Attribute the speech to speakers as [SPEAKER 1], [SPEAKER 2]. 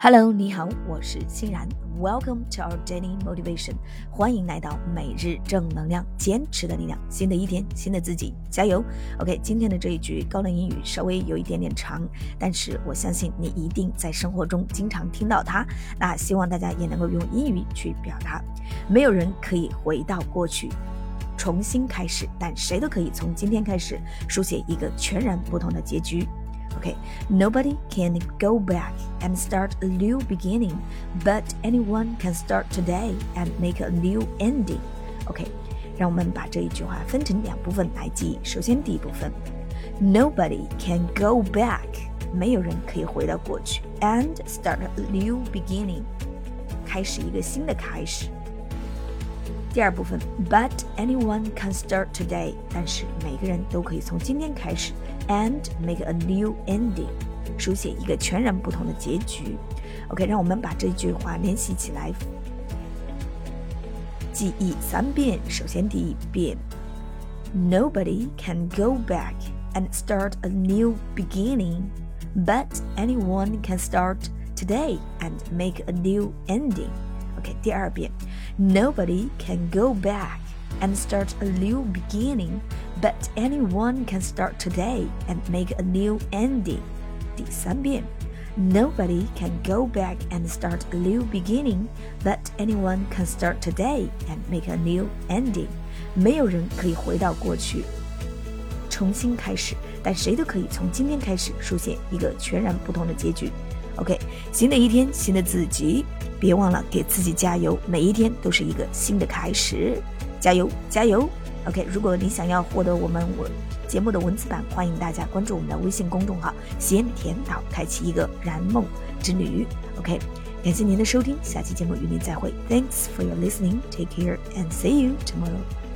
[SPEAKER 1] Hello，你好，我是欣然。Welcome to our daily motivation，欢迎来到每日正能量，坚持的力量。新的一天，新的自己，加油！OK，今天的这一句高能英语稍微有一点点长，但是我相信你一定在生活中经常听到它。那希望大家也能够用英语去表达。没有人可以回到过去，重新开始，但谁都可以从今天开始书写一个全然不同的结局。Okay, nobody can go back and start a new beginning, but anyone can start today and make a new ending. OK，让我们把这一句话分成两部分来记忆。首先，第一部分，Nobody can go back，没有人可以回到过去，and start a new beginning，开始一个新的开始。 第二部分，But anyone can start today，但是每个人都可以从今天开始。and make a new ending，书写一个全然不同的结局。OK，让我们把这句话练习起来，记忆三遍。首先第一遍，Nobody can go back and start a new beginning, but anyone can start today and make a new ending. OK，第二遍，Nobody can go back and start a new beginning, but anyone can start today and make a new ending. 第三遍，Nobody can go back and start a new beginning, but anyone can start today and make a new ending. 没有人可以回到过去，重新开始，但谁都可以从今天开始书写一个全然不同的结局。 OK，新的一天，新的自己，别忘了给自己加油，每一天都是一个新的开始。加油，加油！OK，如果你想要获得我们我节目的文字版，欢迎大家关注我们的微信公众号“西安甜岛”，开启一个燃梦之旅。OK，感谢您的收听，下期节目与您再会。Thanks for your listening. Take care and see you tomorrow.